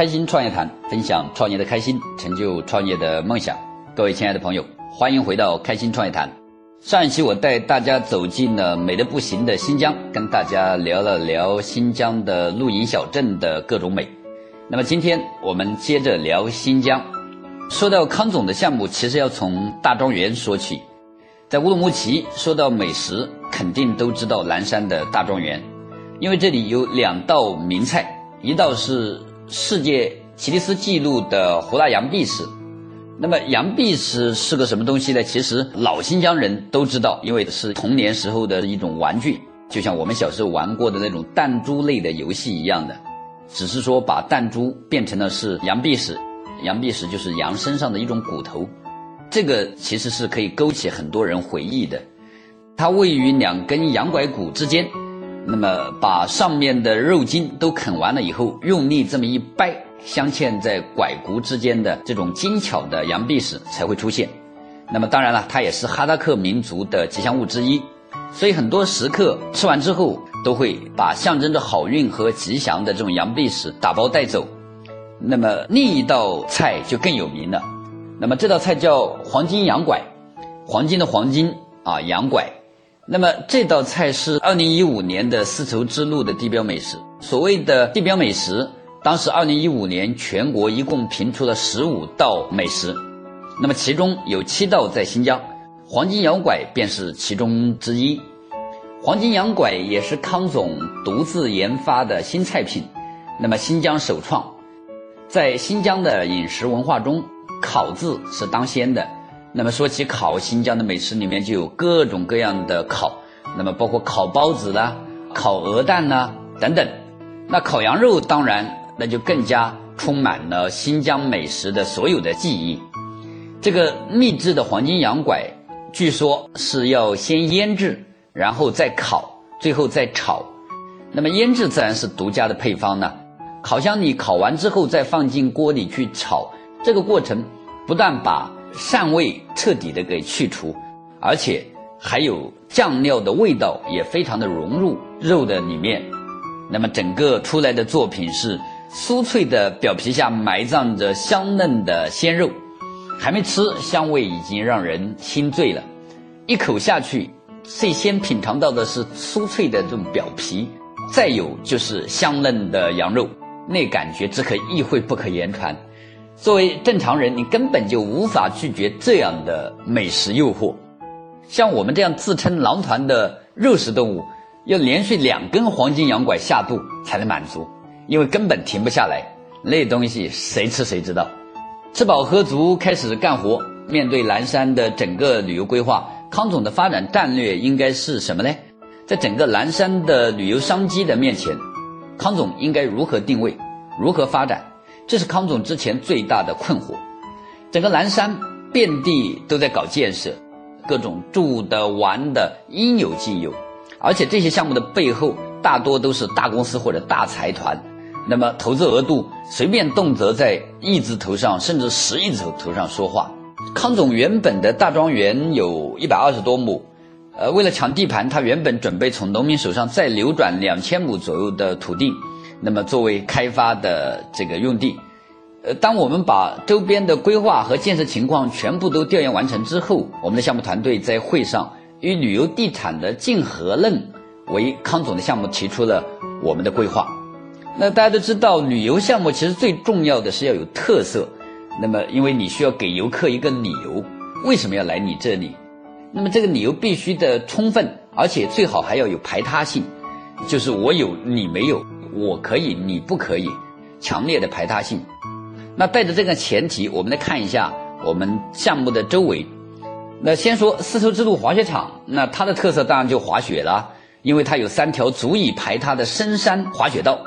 开心创业谈，分享创业的开心，成就创业的梦想。各位亲爱的朋友，欢迎回到开心创业谈。上一期我带大家走进了美得不行的新疆，跟大家聊了聊新疆的露营小镇的各种美。那么今天我们接着聊新疆。说到康总的项目，其实要从大庄园说起。在乌鲁木齐，说到美食，肯定都知道南山的大庄园，因为这里有两道名菜，一道是世界吉尼斯纪录的胡辣羊臂屎。那么羊臂屎是个什么东西呢？其实老新疆人都知道，因为是童年时候的一种玩具，就像我们小时候玩过的那种弹珠类的游戏一样的，只是说把弹珠变成了是羊臂屎，羊臂屎就是羊身上的一种骨头。这个其实是可以勾起很多人回忆的，它位于两根羊拐骨之间，那么把上面的肉筋都啃完了以后，用力这么一掰，镶嵌在拐骨之间的这种精巧的羊臂屎才会出现。那么当然了，它也是哈萨克民族的吉祥物之一，所以很多食客吃完之后都会把象征着好运和吉祥的这种羊臂屎打包带走。那么另一道菜就更有名了。那么这道菜叫黄金羊拐，黄金的黄金啊，羊拐。那么这道菜是二零一五年的丝绸之路的地标美食。所谓的地标美食，当时二零一五年全国一共评出了十五道美食，那么其中有七道在新疆，黄金羊拐便是其中之一。黄金羊拐也是康总独自研发的新菜品，那么新疆首创，在新疆的饮食文化中。烤字是当先的，那么说起烤，新疆的美食里面就有各种各样的烤，那么包括烤包子啦、烤鹅蛋啦等等。那烤羊肉当然那就更加充满了新疆美食的所有的记忆。这个秘制的黄金羊拐，据说是要先腌制，然后再烤，最后再炒。那么腌制自然是独家的配方呢。烤箱里烤完之后，再放进锅里去炒。这个过程不但把膻味彻底的给去除，而且还有酱料的味道也非常的融入肉的里面。那么整个出来的作品是酥脆的表皮下埋葬着香嫩的鲜肉，还没吃香味已经让人心醉了。一口下去，最先品尝到的是酥脆的这种表皮，再有就是香嫩的羊肉，那感觉只可意会不可言传。作为正常人，你根本就无法拒绝这样的美食诱惑。像我们这样自称狼团的肉食动物，要连续两根黄金羊拐下肚才能满足，因为根本停不下来。那东西谁吃谁知道。吃饱喝足，开始干活。面对蓝山的整个旅游规划，康总的发展战略应该是什么呢？在整个蓝山的旅游商机的面前，康总应该如何定位，如何发展？这是康总之前最大的困惑。整个南山遍地都在搞建设，各种住的、玩的应有尽有，而且这些项目的背后大多都是大公司或者大财团，那么投资额度随便动辄在亿字头上，甚至十亿字头上说话。康总原本的大庄园有一百二十多亩，呃，为了抢地盘，他原本准备从农民手上再流转两千亩左右的土地。那么作为开发的这个用地，呃，当我们把周边的规划和建设情况全部都调研完成之后，我们的项目团队在会上以旅游地产的竞合论为康总的项目提出了我们的规划。那大家都知道，旅游项目其实最重要的是要有特色。那么，因为你需要给游客一个理由，为什么要来你这里？那么这个理由必须的充分，而且最好还要有排他性，就是我有你没有。我可以，你不可以，强烈的排他性。那带着这个前提，我们来看一下我们项目的周围。那先说丝绸之路滑雪场，那它的特色当然就滑雪了，因为它有三条足以排它的深山滑雪道，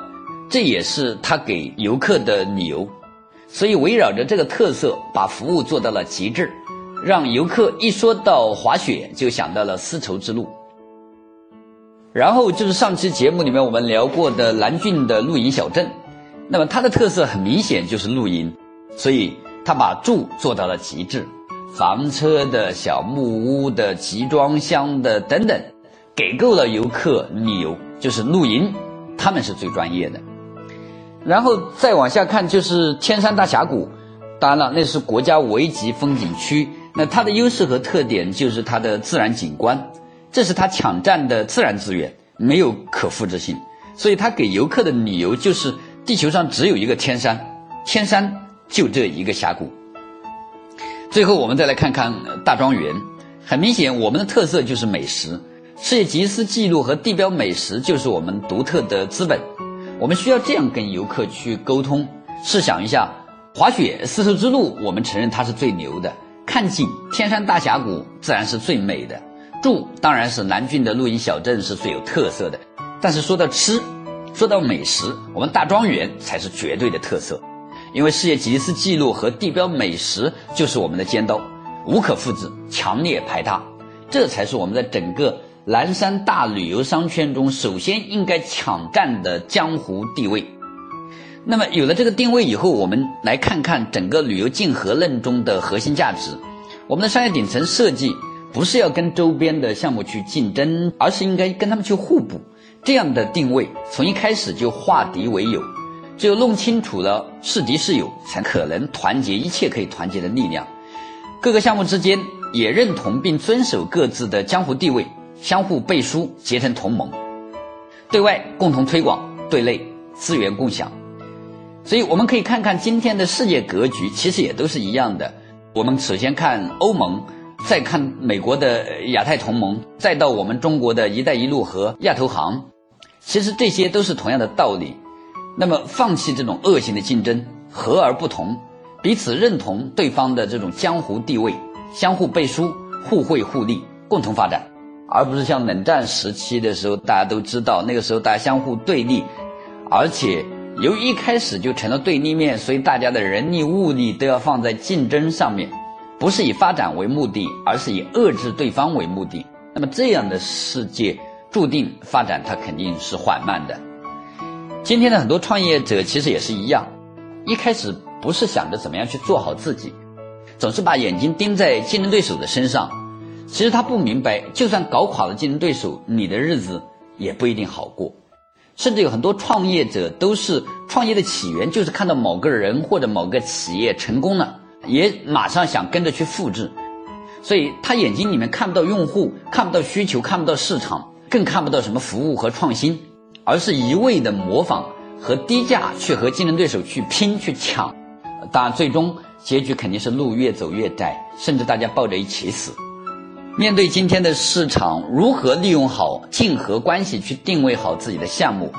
这也是它给游客的理由。所以围绕着这个特色，把服务做到了极致，让游客一说到滑雪就想到了丝绸之路。然后就是上期节目里面我们聊过的蓝俊的露营小镇，那么它的特色很明显就是露营，所以它把住做到了极致，房车的小木屋的集装箱的等等，给够了游客理由，就是露营，他们是最专业的。然后再往下看就是天山大峡谷，当然了，那是国家五 A 级风景区。那它的优势和特点就是它的自然景观，这是他抢占的自然资源，没有可复制性。所以他给游客的理由就是地球上只有一个天山，天山就这一个峡谷。最后我们再来看看大庄园，很明显我们的特色就是美食，世界吉尼斯纪录和地标美食就是我们独特的资本。我们需要这样跟游客去沟通。试想一下，滑雪丝绸之路，我们承认它是最牛的；看景，天山大峡谷自然是最美的；住，当然是南郡的露营小镇是最有特色的。但是说到吃，说到美食，我们大庄园才是绝对的特色，因为世界吉尼斯纪录和地标美食就是我们的尖刀，无可复制，强烈排他，这才是我们在整个。南山大旅游商圈中，首先应该抢占的江湖地位。那么，有了这个定位以后，我们来看看整个旅游竞合论中的核心价值。我们的商业顶层设计不是要跟周边的项目去竞争，而是应该跟他们去互补。这样的定位从一开始就化敌为友，只有弄清楚了是敌是友，才可能团结一切可以团结的力量。各个项目之间也认同并遵守各自的江湖地位。相互背书，结成同盟，对外共同推广，对内资源共享。所以我们可以看看今天的世界格局，其实也都是一样的。我们首先看欧盟，再看美国的亚太同盟，再到我们中国的一带一路和亚投行，其实这些都是同样的道理。那么，放弃这种恶性的竞争，和而不同，彼此认同对方的这种江湖地位，相互背书，互惠互利，共同发展。而不是像冷战时期的时候，大家都知道那个时候大家相互对立，而且由一开始就成了对立面，所以大家的人力物力都要放在竞争上面，不是以发展为目的，而是以遏制对方为目的。那么这样的世界注定发展它肯定是缓慢的。今天的很多创业者其实也是一样，一开始不是想着怎么样去做好自己，总是把眼睛盯在竞争对手的身上。其实他不明白，就算搞垮了竞争对手，你的日子也不一定好过。甚至有很多创业者都是创业的起源，就是看到某个人或者某个企业成功了，也马上想跟着去复制。所以他眼睛里面看不到用户，看不到需求，看不到市场，更看不到什么服务和创新，而是一味的模仿和低价去和竞争对手去拼去抢。当然，最终结局肯定是路越走越窄，甚至大家抱着一起死。面对今天的市场，如何利用好竞合关系去定位好自己的项目，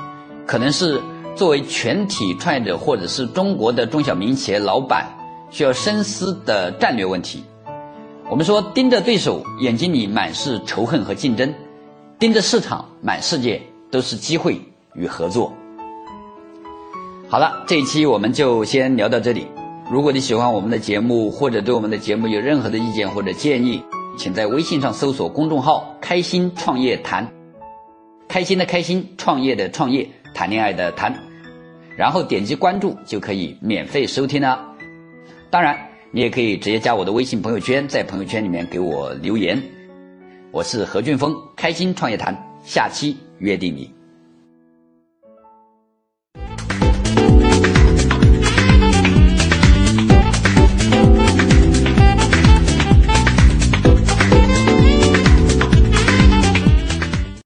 可能是作为全体创业者或者是中国的中小民营企业老板需要深思的战略问题。我们说，盯着对手，眼睛里满是仇恨和竞争；盯着市场，满世界都是机会与合作。好了，这一期我们就先聊到这里。如果你喜欢我们的节目，或者对我们的节目有任何的意见或者建议，请在微信上搜索公众号“开心创业谈”，开心的开心，创业的创业，谈恋爱的谈，然后点击关注就可以免费收听了。当然，你也可以直接加我的微信朋友圈，在朋友圈里面给我留言。我是何俊峰，开心创业谈，下期约定你。